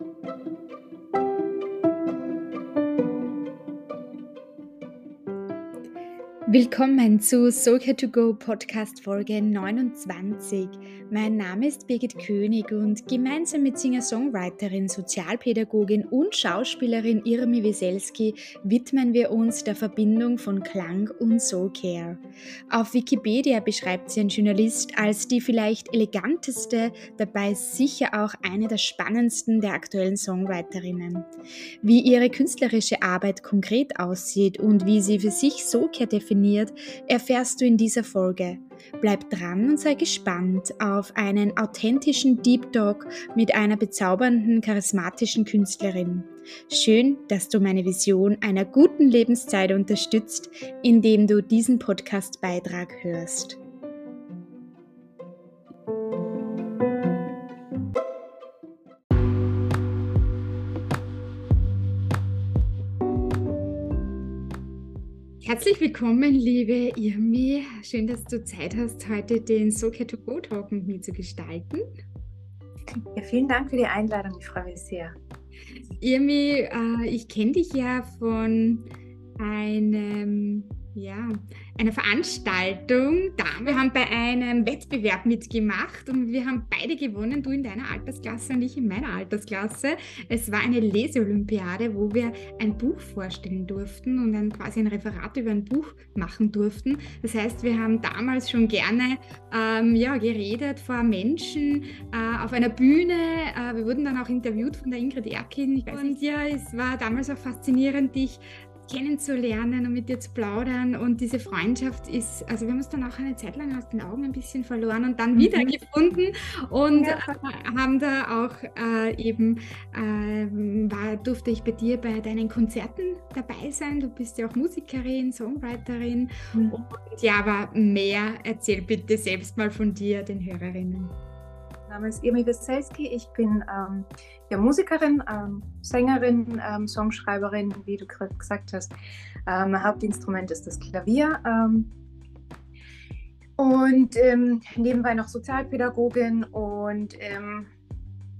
thank you Willkommen zu Soulcare to Go Podcast Folge 29. Mein Name ist Birgit König und gemeinsam mit Singer-Songwriterin, Sozialpädagogin und Schauspielerin Irmi Wieselski widmen wir uns der Verbindung von Klang und Soulcare. Auf Wikipedia beschreibt sie ein Journalist als die vielleicht eleganteste, dabei sicher auch eine der spannendsten der aktuellen Songwriterinnen. Wie ihre künstlerische Arbeit konkret aussieht und wie sie für sich Soulcare definiert, definiert, erfährst du in dieser Folge. Bleib dran und sei gespannt auf einen authentischen Deep Talk mit einer bezaubernden, charismatischen Künstlerin. Schön, dass du meine Vision einer guten Lebenszeit unterstützt, indem du diesen Podcast-Beitrag hörst. Herzlich willkommen, liebe Irmi. Schön, dass du Zeit hast, heute den Soca to Go Talk mit mir zu gestalten. Ja, vielen Dank für die Einladung. Ich freue mich sehr. Irmi, äh, ich kenne dich ja von einem ja, eine Veranstaltung. Da, wir haben bei einem Wettbewerb mitgemacht und wir haben beide gewonnen, du in deiner Altersklasse und ich in meiner Altersklasse. Es war eine Leseolympiade, wo wir ein Buch vorstellen durften und dann quasi ein Referat über ein Buch machen durften. Das heißt, wir haben damals schon gerne ähm, ja, geredet vor Menschen äh, auf einer Bühne. Äh, wir wurden dann auch interviewt von der Ingrid Erkin. Nicht, ja, es war damals auch faszinierend, dich kennenzulernen und mit dir zu plaudern. Und diese Freundschaft ist, also wir haben uns dann auch eine Zeit lang aus den Augen ein bisschen verloren und dann mhm. wieder gefunden und ja. äh, haben da auch äh, eben, äh, war, durfte ich bei dir bei deinen Konzerten dabei sein. Du bist ja auch Musikerin, Songwriterin. Mhm. Und ja, aber mehr erzähl bitte selbst mal von dir, den Hörerinnen. Mein Name ist Irmi Weselski. Ich bin ähm, ja, Musikerin, ähm, Sängerin, ähm, Songschreiberin, wie du gerade gesagt hast. Ähm, mein Hauptinstrument ist das Klavier. Ähm, und ähm, nebenbei noch Sozialpädagogin und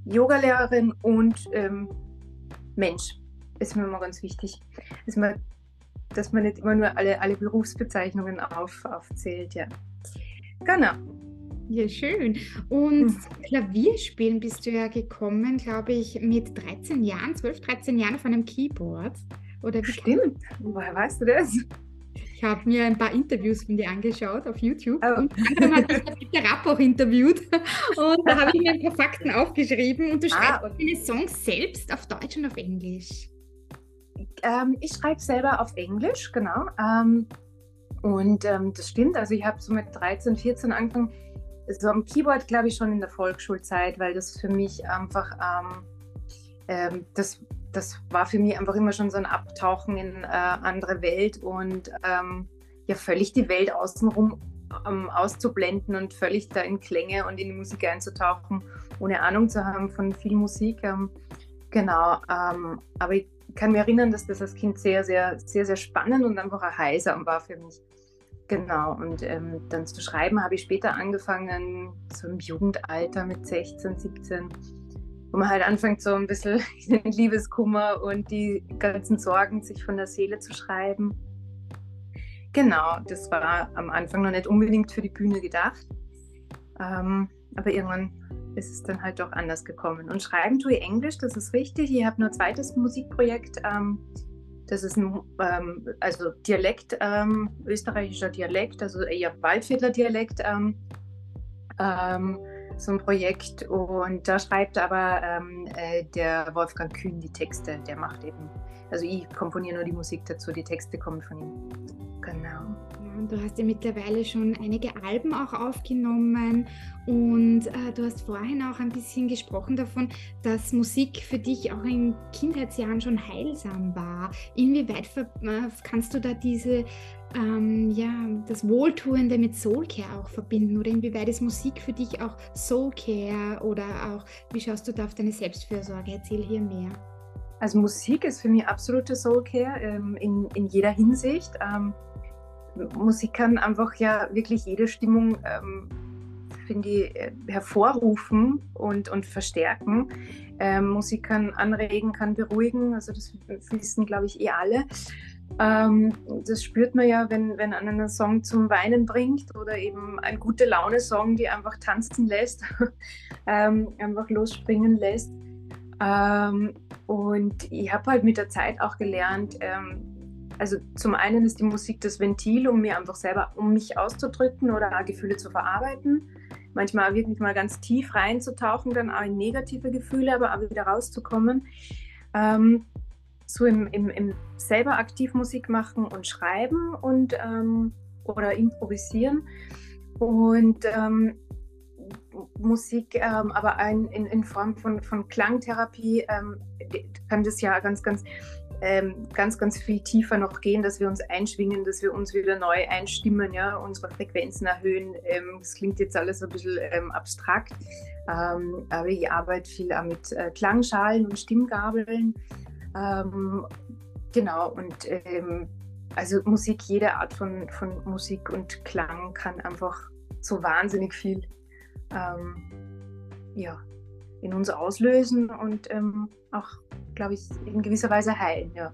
Yogalehrerin und Mensch. Ist mir immer ganz wichtig. Ist mir, dass man nicht immer nur alle, alle Berufsbezeichnungen auf, aufzählt. Ja. Genau. Ja, schön. Und hm. Klavierspielen bist du ja gekommen, glaube ich, mit 13 Jahren, 12, 13 Jahren auf einem Keyboard. Oder wie Stimmt. Woher weißt du das? Ich habe mir ein paar Interviews von dir angeschaut auf YouTube oh. und dann hat mich der Rapp auch interviewt und da habe ich mir ein paar Fakten aufgeschrieben und du schreibst ah, deine Songs selbst auf Deutsch und auf Englisch. Ähm, ich schreibe selber auf Englisch, genau. Ähm, und ähm, das stimmt, also ich habe so mit 13, 14 angefangen, so am Keyboard, glaube ich, schon in der Volksschulzeit, weil das für mich einfach, ähm, ähm, das, das war für mich einfach immer schon so ein Abtauchen in äh, andere Welt und ähm, ja, völlig die Welt außenrum ähm, auszublenden und völlig da in Klänge und in die Musik einzutauchen, ohne Ahnung zu haben von viel Musik. Ähm, genau, ähm, aber ich kann mich erinnern, dass das als Kind sehr, sehr, sehr, sehr spannend und einfach ein heiser war für mich. Genau, und ähm, dann zu schreiben habe ich später angefangen, so im Jugendalter mit 16, 17, wo man halt anfängt, so ein bisschen den Liebeskummer und die ganzen Sorgen sich von der Seele zu schreiben. Genau, das war am Anfang noch nicht unbedingt für die Bühne gedacht, ähm, aber irgendwann ist es dann halt doch anders gekommen. Und schreiben tue ich Englisch, das ist richtig. Ich habe nur ein zweites Musikprojekt. Ähm, das ist ein ähm, also Dialekt, ähm, österreichischer Dialekt, also eher Waldviertler Dialekt, ähm, ähm, so ein Projekt. Und da schreibt aber ähm, äh, der Wolfgang Kühn die Texte. Der macht eben, also ich komponiere nur die Musik dazu, die Texte kommen von ihm. Genau. Du hast ja mittlerweile schon einige Alben auch aufgenommen und äh, du hast vorhin auch ein bisschen gesprochen davon, dass Musik für dich auch in Kindheitsjahren schon heilsam war. Inwieweit äh, kannst du da diese, ähm, ja, das Wohltuende mit Soulcare auch verbinden oder inwieweit ist Musik für dich auch Soulcare oder auch, wie schaust du da auf deine Selbstfürsorge? Erzähl hier mehr. Also Musik ist für mich absolute Soulcare ähm, in, in jeder Hinsicht. Ähm, Musik kann einfach ja wirklich jede Stimmung ähm, finde ich, äh, hervorrufen und, und verstärken. Ähm, Musik kann anregen, kann beruhigen, also das wissen, glaube ich, eh alle. Ähm, das spürt man ja, wenn, wenn einen Song zum Weinen bringt oder eben ein gute Laune-Song, die einfach tanzen lässt, ähm, einfach losspringen lässt. Ähm, und ich habe halt mit der Zeit auch gelernt, ähm, also zum einen ist die Musik das Ventil, um mir einfach selber, um mich auszudrücken oder Gefühle zu verarbeiten. Manchmal wirklich mal ganz tief reinzutauchen, dann auch in negative Gefühle, aber auch wieder rauszukommen. Ähm, so im, im, im, selber aktiv Musik machen und schreiben und ähm, oder improvisieren. Und ähm, Musik, ähm, aber ein, in, in Form von, von Klangtherapie ähm, kann das ja ganz, ganz ähm, ganz, ganz viel tiefer noch gehen, dass wir uns einschwingen, dass wir uns wieder neu einstimmen, ja, unsere Frequenzen erhöhen. Ähm, das klingt jetzt alles ein bisschen ähm, abstrakt, ähm, aber ich arbeite viel auch mit äh, Klangschalen und Stimmgabeln. Genau, und also Musik, jede Art von, von Musik und Klang kann einfach so wahnsinnig viel ja, in uns auslösen und auch glaube ich, in gewisser Weise heilen. Ja.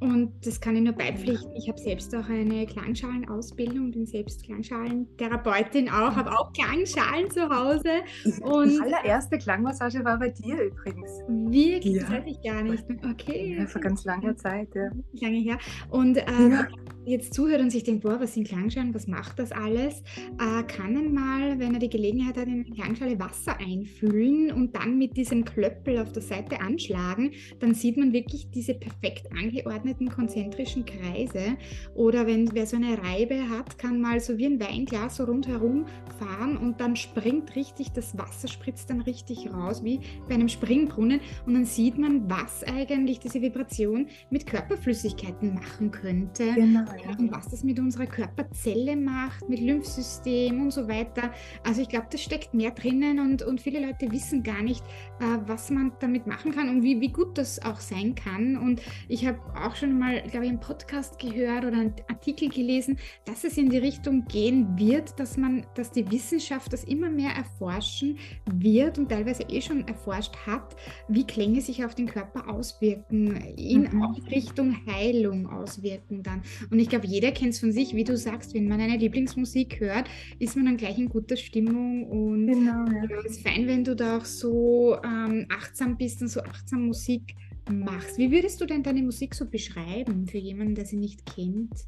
Und das kann ich nur beipflichten. Ich habe selbst auch eine Klangschalenausbildung, bin selbst KlangschalenTherapeutin auch, habe auch Klangschalen zu Hause. Und die allererste Klangmassage war bei dir übrigens. Wirklich? Ja. Das weiß ich gar nicht. Okay. Ja, vor ganz langer Zeit, ja. Lange her. Und ähm, ja. Jetzt zuhört und sich denkt, boah, was sind Klangschalen, was macht das alles? Äh, kann man mal, wenn er die Gelegenheit hat, in eine Klangschale Wasser einfüllen und dann mit diesem Klöppel auf der Seite anschlagen, dann sieht man wirklich diese perfekt angeordnete geordneten konzentrischen Kreise. Oder wenn wer so eine Reibe hat, kann mal so wie ein Weinglas so rundherum fahren und dann springt richtig, das Wasser spritzt dann richtig raus, wie bei einem Springbrunnen. Und dann sieht man, was eigentlich diese Vibration mit Körperflüssigkeiten machen könnte. Genau, ja. Und was das mit unserer Körperzelle macht, mit Lymphsystem und so weiter. Also ich glaube, das steckt mehr drinnen und, und viele Leute wissen gar nicht, äh, was man damit machen kann und wie, wie gut das auch sein kann. Und ich habe auch schon mal, glaube ich, einen Podcast gehört oder einen Artikel gelesen, dass es in die Richtung gehen wird, dass man, dass die Wissenschaft das immer mehr erforschen wird und teilweise eh schon erforscht hat, wie Klänge sich auf den Körper auswirken, in mhm. Richtung Heilung auswirken dann. Und ich glaube, jeder kennt es von sich, wie du sagst, wenn man eine Lieblingsmusik hört, ist man dann gleich in guter Stimmung und genau, ja. es ist fein, wenn du da auch so ähm, achtsam bist und so achtsam Musik machst. Wie würdest du denn deine Musik so beschreiben für jemanden, der sie nicht kennt?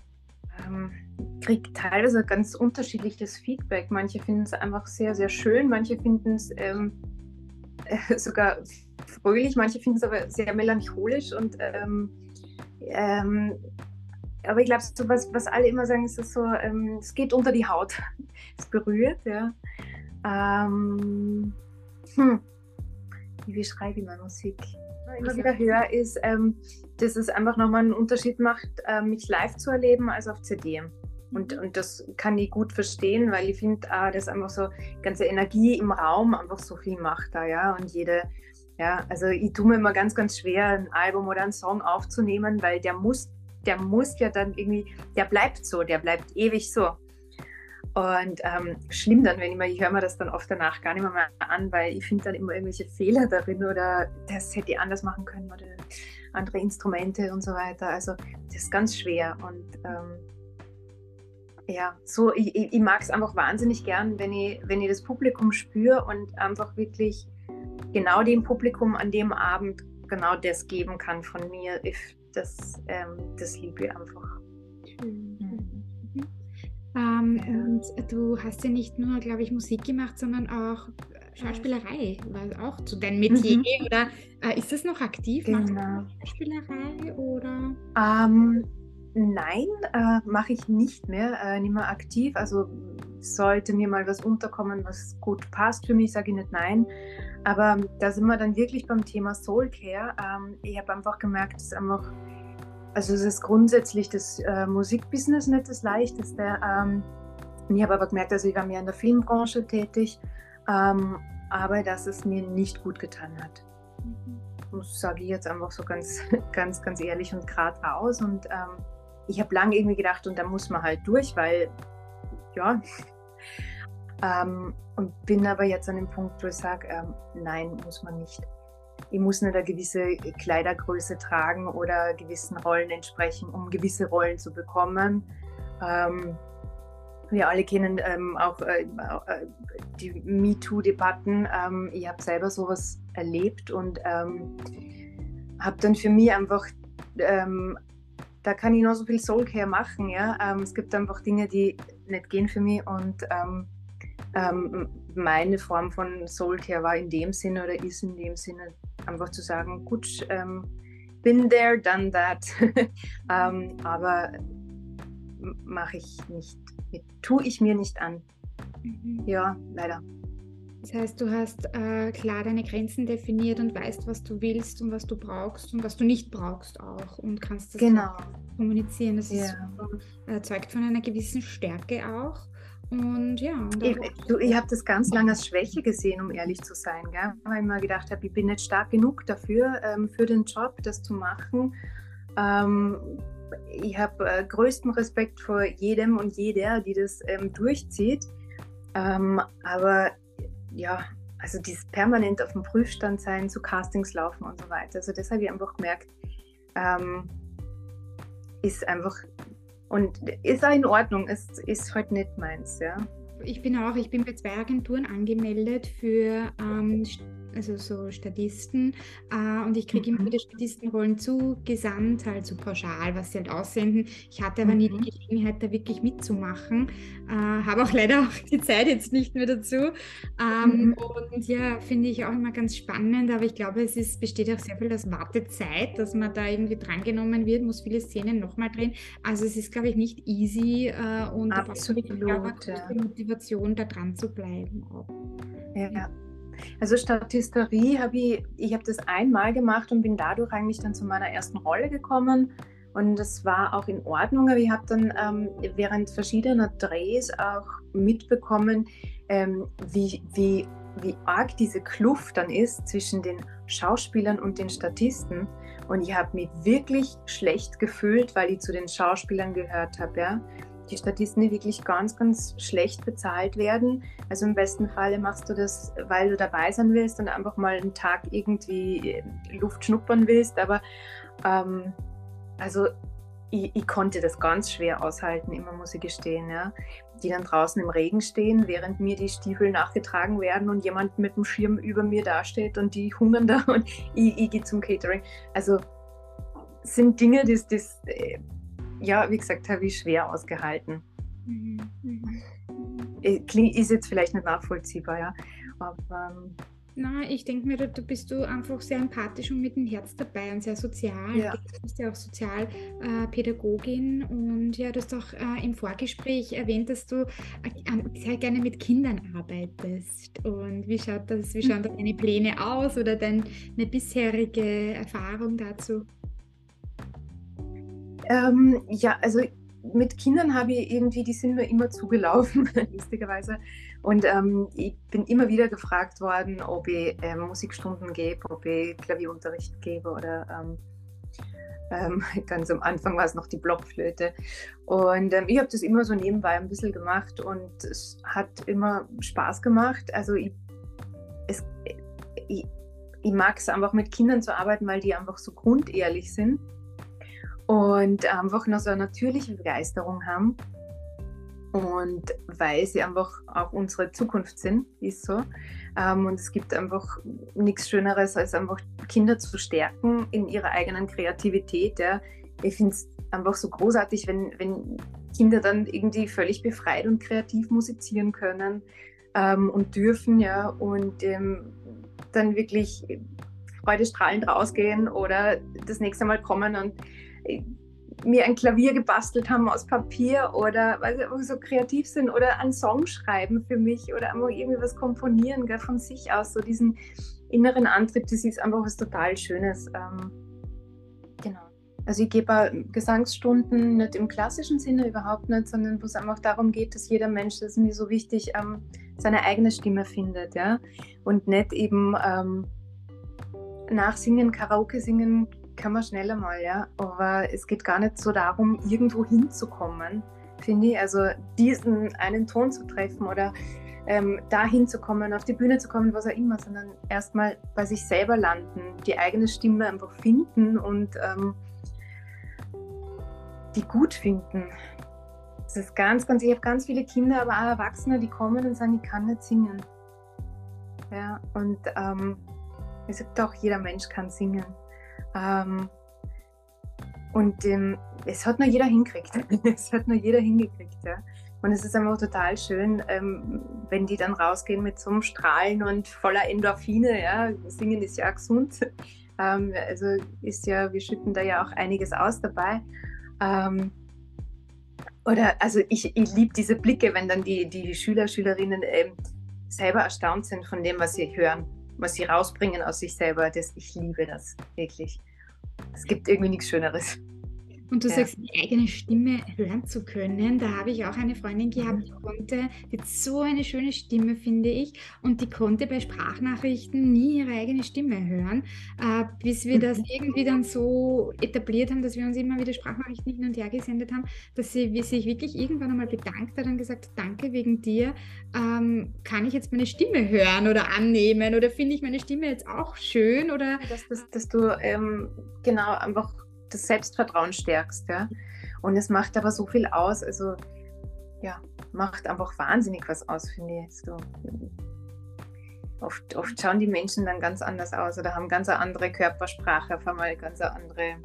Ähm, kriege teilweise ganz unterschiedliches Feedback. Manche finden es einfach sehr, sehr schön, manche finden es ähm, äh, sogar fröhlich, manche finden es aber sehr melancholisch und ähm, ähm, aber ich glaube, so was, was alle immer sagen, ist so, ähm, es geht unter die Haut. es berührt, ja. Ähm, hm. Wie beschreibe ich meine Musik? immer wieder höre, ist, ähm, dass es einfach nochmal einen Unterschied macht, äh, mich live zu erleben als auf CD. Und, mhm. und das kann ich gut verstehen, weil ich finde, äh, dass einfach so ganze Energie im Raum einfach so viel macht da, ja. Und jede, ja, also ich tue mir immer ganz, ganz schwer, ein Album oder einen Song aufzunehmen, weil der muss, der muss ja dann irgendwie, der bleibt so, der bleibt ewig so. Und ähm, schlimm dann, wenn ich mal, ich höre mir das dann oft danach gar nicht mehr, mehr an, weil ich finde dann immer irgendwelche Fehler darin oder das hätte ich anders machen können oder andere Instrumente und so weiter. Also das ist ganz schwer und ähm, ja, so ich, ich, mag es einfach wahnsinnig gern, wenn ich, wenn ich das Publikum spüre und einfach wirklich genau dem Publikum an dem Abend genau das geben kann von mir. Ich, das, ähm, das liebe ich einfach. Schön. Ähm, und du hast ja nicht nur, glaube ich, Musik gemacht, sondern auch Schauspielerei war auch zu deinem Metier. Mhm. Oder äh, ist das noch aktiv? Genau. Schauspielerei oder? Ähm, nein, äh, mache ich nicht mehr, äh, nicht mehr aktiv. Also sollte mir mal was unterkommen, was gut passt für mich, sage ich nicht nein. Aber da sind wir dann wirklich beim Thema Soul Care. Ähm, ich habe einfach gemerkt, dass einfach also es ist grundsätzlich das äh, Musikbusiness nicht das Leichteste. Ähm, ich habe aber gemerkt, also ich war mehr in der Filmbranche tätig, ähm, aber dass es mir nicht gut getan hat. Mhm. Das sage ich jetzt einfach so ganz, ganz, ganz ehrlich und gerade raus. Und ähm, ich habe lange irgendwie gedacht, und da muss man halt durch, weil, ja. Ähm, und bin aber jetzt an dem Punkt, wo ich sage, ähm, nein, muss man nicht. Ich muss nicht eine gewisse Kleidergröße tragen oder gewissen Rollen entsprechen, um gewisse Rollen zu bekommen. Ähm, wir alle kennen ähm, auch äh, äh, die MeToo-Debatten. Ähm, ich habe selber sowas erlebt und ähm, habe dann für mich einfach, da kann ich noch so viel Soulcare machen. Ja? Ähm, es gibt einfach Dinge, die nicht gehen für mich und ähm, meine Form von Soulcare war in dem Sinne oder ist in dem Sinne einfach zu sagen, gut, bin there, done that. aber mache ich nicht tue ich mir nicht an. Mhm. Ja, leider. Das heißt, du hast äh, klar deine Grenzen definiert und weißt, was du willst und was du brauchst und was du nicht brauchst auch und kannst das genau. kommunizieren. Das ja. super, äh, zeugt von einer gewissen Stärke auch. Und ja. Ich, ich habe das ganz lange als Schwäche gesehen, um ehrlich zu sein. Gell? Weil ich mir gedacht habe, ich bin nicht stark genug dafür, ähm, für den Job, das zu machen. Ähm, ich habe äh, größten Respekt vor jedem und jeder, die das ähm, durchzieht. Ähm, aber ja, also dieses permanent auf dem Prüfstand sein, zu Castings laufen und so weiter. Also das habe ich einfach gemerkt, ähm, ist einfach und ist auch in Ordnung. Es ist halt nicht meins, ja. Ich bin auch, ich bin bei zwei Agenturen angemeldet für ähm, also so Statisten. Äh, und ich kriege mhm. immer wieder Statistenrollen zugesandt, halt so pauschal, was sie halt aussenden. Ich hatte aber mhm. nie die mhm. Gelegenheit, da wirklich mitzumachen. Äh, Habe auch leider auch die Zeit jetzt nicht mehr dazu. Ähm, mhm. Und ja, finde ich auch immer ganz spannend, aber ich glaube, es ist, besteht auch sehr viel aus Wartezeit, dass man da irgendwie drangenommen wird, muss viele Szenen nochmal drehen. Also es ist, glaube ich, nicht easy äh, und Absolut, da ja. Motivation, da dran zu bleiben. Auch. Ja. Also Statisterie habe ich, ich habe das einmal gemacht und bin dadurch eigentlich dann zu meiner ersten Rolle gekommen. Und das war auch in Ordnung, aber ich habe dann ähm, während verschiedener Drehs auch mitbekommen, ähm, wie, wie, wie arg diese Kluft dann ist zwischen den Schauspielern und den Statisten. Und ich habe mich wirklich schlecht gefühlt, weil ich zu den Schauspielern gehört habe. Ja? Die Statisten, die wirklich ganz, ganz schlecht bezahlt werden. Also im besten Falle machst du das, weil du dabei sein willst und einfach mal einen Tag irgendwie äh, Luft schnuppern willst. Aber ähm, also ich, ich, konnte das ganz schwer aushalten, immer muss ich gestehen. Ja. Die dann draußen im Regen stehen, während mir die Stiefel nachgetragen werden und jemand mit dem Schirm über mir dasteht und die hungern da und ich, ich gehe zum Catering. Also sind Dinge, das äh, ja, wie gesagt, habe ich schwer ausgehalten. Mhm. mhm. Ist jetzt vielleicht nicht nachvollziehbar, ja. Aber, ähm, na, ich denke mir, da, da, bist du einfach sehr empathisch und mit dem Herz dabei und sehr sozial. Ja. Du bist ja auch Sozialpädagogin äh, und ja, du hast auch äh, im Vorgespräch erwähnt, dass du äh, sehr gerne mit Kindern arbeitest. Und wie schaut das, wie schauen deine Pläne aus oder deine bisherige Erfahrung dazu? Ähm, ja, also mit Kindern habe ich irgendwie, die sind mir immer zugelaufen, lustigerweise. Und ähm, ich bin immer wieder gefragt worden, ob ich äh, Musikstunden gebe, ob ich Klavierunterricht gebe oder ähm, ähm, ganz am Anfang war es noch die Blockflöte. Und ähm, ich habe das immer so nebenbei ein bisschen gemacht und es hat immer Spaß gemacht. Also ich, es, ich, ich mag es einfach mit Kindern zu arbeiten, weil die einfach so grundehrlich sind und einfach noch so eine natürliche Begeisterung haben. Und weil sie einfach auch unsere Zukunft sind, ist so. Ähm, und es gibt einfach nichts Schöneres, als einfach Kinder zu stärken in ihrer eigenen Kreativität. Ja. Ich finde es einfach so großartig, wenn, wenn Kinder dann irgendwie völlig befreit und kreativ musizieren können ähm, und dürfen, ja, und ähm, dann wirklich freudestrahlend rausgehen oder das nächste Mal kommen und mir ein Klavier gebastelt haben aus Papier oder weil sie so kreativ sind oder einen Song schreiben für mich oder einfach irgendwie was komponieren gell, von sich aus, so diesen inneren Antrieb, das ist einfach was total Schönes. Ähm, genau. Also ich gebe Gesangsstunden nicht im klassischen Sinne überhaupt nicht, sondern wo es einfach darum geht, dass jeder Mensch, das ist mir so wichtig, ähm, seine eigene Stimme findet, ja. Und nicht eben ähm, nachsingen, Karaoke singen kann man schneller mal, ja. Aber es geht gar nicht so darum, irgendwo hinzukommen, finde ich. Also diesen einen Ton zu treffen oder ähm, dahin zu auf die Bühne zu kommen, was auch immer, sondern erstmal bei sich selber landen, die eigene Stimme einfach finden und ähm, die gut finden. Das ist ganz, ganz, ich habe ganz viele Kinder, aber auch Erwachsene, die kommen und sagen, ich kann nicht singen. Ja, und ähm, ich sage doch, jeder Mensch kann singen. Ähm, und ähm, es hat nur jeder hingekriegt. es hat nur jeder hingekriegt, ja. Und es ist einfach total schön, ähm, wenn die dann rausgehen mit so einem Strahlen und voller Endorphine. Ja. Singen ist ja auch gesund. Ähm, also ist ja, wir schütten da ja auch einiges aus dabei. Ähm, oder also ich, ich liebe diese Blicke, wenn dann die, die Schüler, Schülerinnen ähm, selber erstaunt sind von dem, was sie hören, was sie rausbringen aus sich selber. Das, ich liebe das wirklich. Es gibt irgendwie nichts Schöneres. Und du ja. sagst, die eigene Stimme hören zu können. Da habe ich auch eine Freundin gehabt, mhm. die konnte, die hat so eine schöne Stimme, finde ich, und die konnte bei Sprachnachrichten nie ihre eigene Stimme hören, äh, bis wir das mhm. irgendwie dann so etabliert haben, dass wir uns immer wieder Sprachnachrichten hin und her gesendet haben, dass sie wie sich wirklich irgendwann einmal bedankt hat und gesagt hat, danke wegen dir, ähm, kann ich jetzt meine Stimme hören oder annehmen oder finde ich meine Stimme jetzt auch schön oder... Dass, dass, dass du ähm, genau einfach das Selbstvertrauen stärkst. Ja? Und es macht aber so viel aus. Also ja, macht einfach wahnsinnig was aus, finde ich. So. Oft, oft schauen die Menschen dann ganz anders aus oder haben ganz eine andere Körpersprache, auf einmal ganz eine andere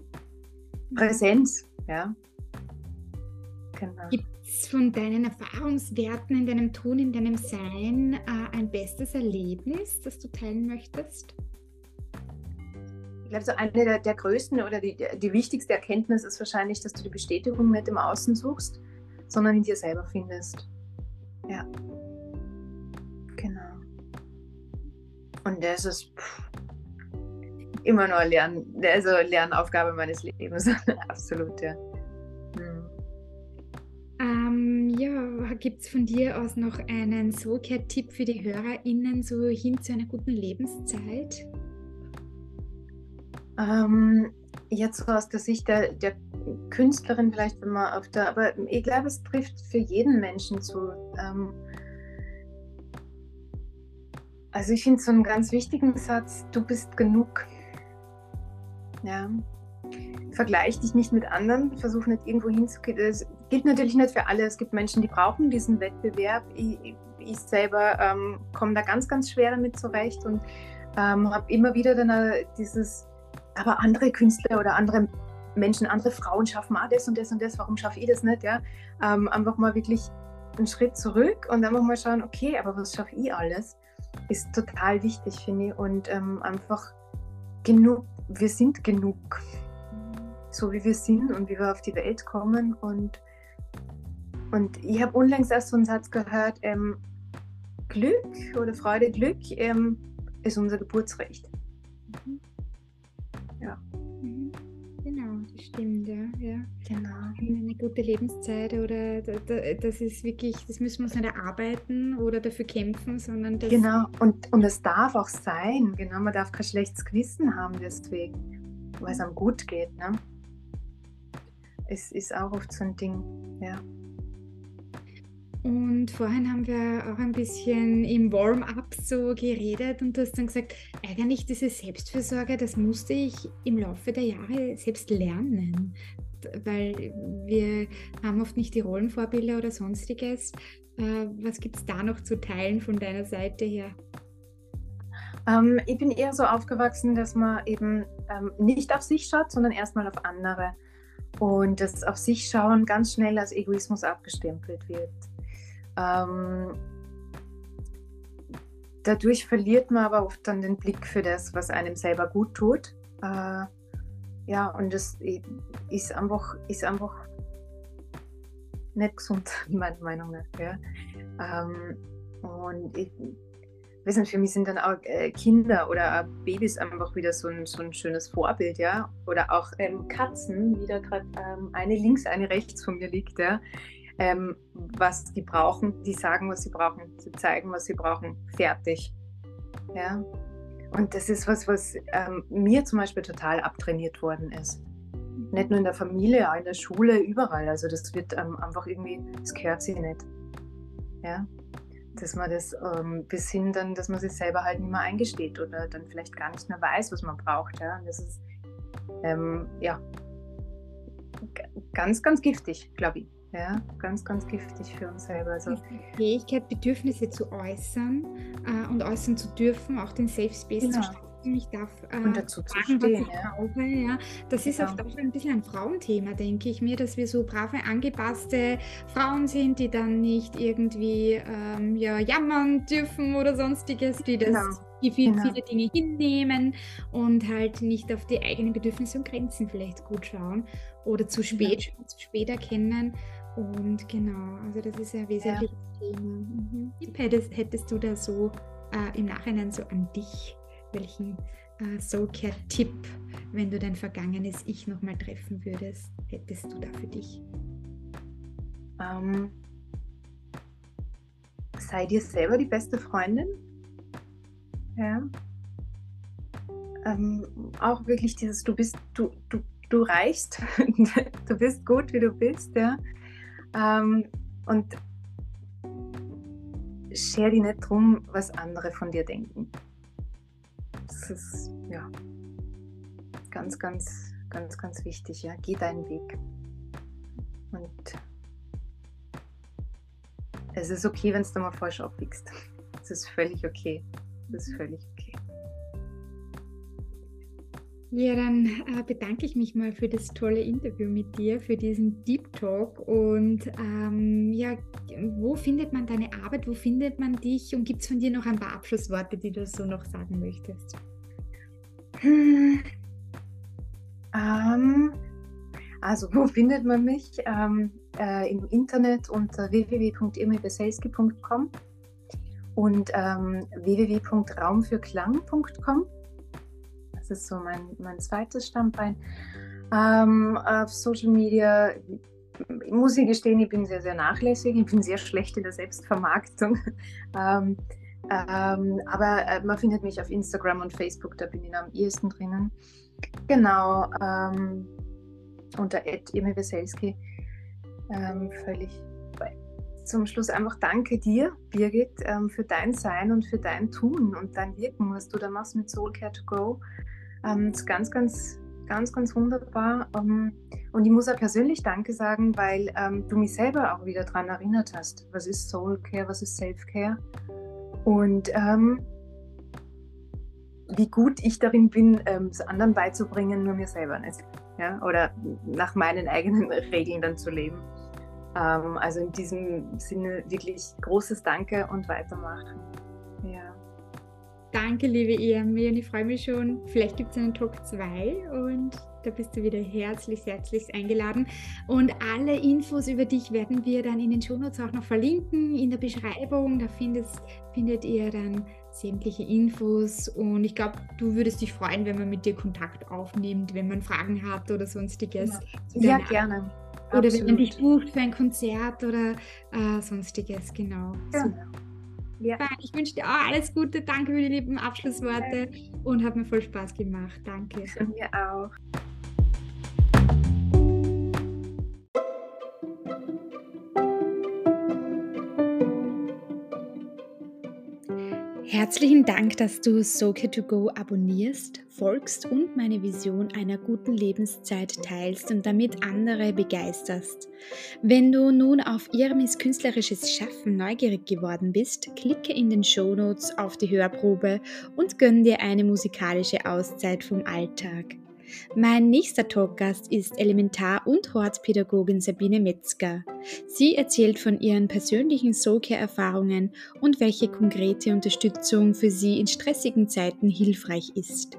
Präsenz. Ja. Genau. Gibt es von deinen Erfahrungswerten in deinem Tun, in deinem Sein äh, ein bestes Erlebnis, das du teilen möchtest? Glaube, so eine der, der größten oder die, die wichtigste Erkenntnis ist wahrscheinlich, dass du die Bestätigung nicht im Außen suchst, sondern in dir selber findest. Ja. Genau. Und das ist pff, immer noch Lern, also Lernaufgabe meines Lebens. Absolut, ja. Hm. Ähm, ja, gibt es von dir aus noch einen Soulcare-Tipp für die HörerInnen so hin zu einer guten Lebenszeit? Ähm, jetzt so aus der Sicht der, der, Künstlerin vielleicht, wenn man auf der, aber ich glaube, es trifft für jeden Menschen zu. Ähm, also ich finde so einen ganz wichtigen Satz, du bist genug. Ja. Vergleich dich nicht mit anderen, versuch nicht irgendwo hinzugehen. Das gilt natürlich nicht für alle. Es gibt Menschen, die brauchen diesen Wettbewerb. Ich, ich selber ähm, komme da ganz, ganz schwer damit zurecht und ähm, habe immer wieder dann dieses aber andere Künstler oder andere Menschen, andere Frauen schaffen auch das und das und das, warum schaffe ich das nicht? Ja? Ähm, einfach mal wirklich einen Schritt zurück und einfach mal schauen, okay, aber was schaffe ich alles? Ist total wichtig, finde ich. Und ähm, einfach genug, wir sind genug, so wie wir sind und wie wir auf die Welt kommen. Und, und ich habe unlängst erst so einen Satz gehört, ähm, Glück oder Freude, Glück ähm, ist unser Geburtsrecht. Mhm. Ja. Mhm. Genau, das stimmt, ja. ja. Genau. Eine gute Lebenszeit oder das ist wirklich, das müssen wir uns nicht erarbeiten oder dafür kämpfen, sondern das. Genau, und, und es darf auch sein, genau, man darf kein schlechtes Gewissen haben deswegen, weil es einem gut geht. Ne? Es ist auch oft so ein Ding, ja. Und vorhin haben wir auch ein bisschen im Warm-up so geredet und du hast dann gesagt, eigentlich diese Selbstfürsorge, das musste ich im Laufe der Jahre selbst lernen, weil wir haben oft nicht die Rollenvorbilder oder sonstiges. Äh, was gibt es da noch zu teilen von deiner Seite her? Ähm, ich bin eher so aufgewachsen, dass man eben ähm, nicht auf sich schaut, sondern erstmal auf andere. Und das auf sich schauen ganz schnell als Egoismus abgestempelt wird. Ähm, dadurch verliert man aber oft dann den Blick für das, was einem selber gut tut. Äh, ja, und das ist einfach, ist einfach nicht gesund, meiner Meinung nach. Ja. Ähm, und ich, wissen, für mich sind dann auch äh, Kinder oder Babys einfach wieder so ein, so ein schönes Vorbild, ja. Oder auch ähm, Katzen, wie da gerade ähm, eine links, eine rechts von mir liegt, ja ähm, was die brauchen, die sagen, was sie brauchen, sie zeigen, was sie brauchen, fertig. Ja? Und das ist was, was ähm, mir zum Beispiel total abtrainiert worden ist. Nicht nur in der Familie, auch in der Schule, überall. Also das wird ähm, einfach irgendwie, das gehört sich nicht. Ja? dass man das ähm, bis hin dann, dass man sich selber halt nicht mehr eingesteht oder dann vielleicht gar nicht mehr weiß, was man braucht. Ja? Und das ist ähm, ja ganz, ganz giftig, glaube ich. Ja, ganz, ganz giftig für uns selber. Also, die Fähigkeit, Bedürfnisse zu äußern äh, und äußern zu dürfen, auch den Safe Space genau. zu schaffen ich darf äh, und dazu zu sagen, stehen, was ich ja. brauche. Ja. Das ist genau. auch ein bisschen ein Frauenthema, denke ich mir, dass wir so brave, angepasste Frauen sind, die dann nicht irgendwie ähm, ja, jammern dürfen oder sonstiges, die das genau. die viel, genau. viele Dinge hinnehmen und halt nicht auf die eigenen Bedürfnisse und Grenzen vielleicht gut schauen oder zu spät, ja. zu spät erkennen. Und genau, also das ist ein wesentliches ja. Thema. Mhm. Hättest, hättest du da so äh, im Nachhinein so an dich welchen äh, Soulcare-Tipp, wenn du dein vergangenes Ich nochmal treffen würdest, hättest du da für dich? Ähm, sei dir selber die beste Freundin. Ja. Ähm, auch wirklich dieses, du bist, du, du, du reichst, du bist gut, wie du bist, ja. Ähm, und scher dich nicht drum, was andere von dir denken das ist ja ganz, ganz, ganz, ganz wichtig. Ja, geh deinen Weg. Und es ist okay, wenn du mal falsch abbiegst. Es ist völlig okay. Es ist völlig okay. Ja, dann äh, bedanke ich mich mal für das tolle Interview mit dir, für diesen Deep Talk. Und ähm, ja, wo findet man deine Arbeit? Wo findet man dich? Und gibt es von dir noch ein paar Abschlussworte, die du so noch sagen möchtest? Hm. Ähm, also, wo findet man mich? Ähm, äh, Im Internet unter www.irmebeselski.com und ähm, www.raumfürklang.com. Ist so mein, mein zweites Standbein. Ähm, auf Social Media muss ich gestehen, ich bin sehr, sehr nachlässig. Ich bin sehr schlecht in der Selbstvermarktung. ähm, ähm, aber äh, man findet mich auf Instagram und Facebook, da bin ich am ehesten drinnen. Genau, ähm, unter Emi Weselski. Ähm, völlig zum Schluss einfach danke dir, Birgit, ähm, für dein Sein und für dein Tun und dein Wirken, was du da machst mit Soul Care to Go. Ähm, ist ganz, ganz, ganz, ganz wunderbar. Ähm, und ich muss auch persönlich Danke sagen, weil ähm, du mich selber auch wieder daran erinnert hast. Was ist Soul Care, was ist Self Care? Und ähm, wie gut ich darin bin, ähm, es anderen beizubringen, nur mir selber nicht. Ja? Oder nach meinen eigenen Regeln dann zu leben. Ähm, also in diesem Sinne wirklich großes Danke und weitermachen. Danke, liebe Irmi, und ich freue mich schon. Vielleicht gibt es einen Talk 2 und da bist du wieder herzlich, herzlich eingeladen. Und alle Infos über dich werden wir dann in den Shownotes auch noch verlinken, in der Beschreibung. Da findest, findet ihr dann sämtliche Infos. Und ich glaube, du würdest dich freuen, wenn man mit dir Kontakt aufnimmt, wenn man Fragen hat oder sonstiges. Ja, ja gerne. Oder Absolut. wenn man dich bucht für ein Konzert oder äh, sonstiges, genau. Ja. Super. Ja. Ich wünsche dir auch alles Gute. Danke für die lieben Abschlussworte und hat mir voll Spaß gemacht. Danke. Mir auch. Herzlichen Dank, dass du Soke2Go abonnierst, folgst und meine Vision einer guten Lebenszeit teilst und damit andere begeisterst. Wenn du nun auf Irmis künstlerisches Schaffen neugierig geworden bist, klicke in den Shownotes auf die Hörprobe und gönn dir eine musikalische Auszeit vom Alltag. Mein nächster Talkgast ist Elementar- und Hortpädagogin Sabine Metzger. Sie erzählt von ihren persönlichen Soulcare-Erfahrungen und welche konkrete Unterstützung für sie in stressigen Zeiten hilfreich ist.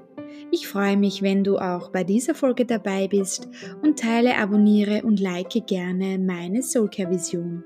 Ich freue mich, wenn du auch bei dieser Folge dabei bist und teile, abonniere und like gerne meine Soulcare-Vision.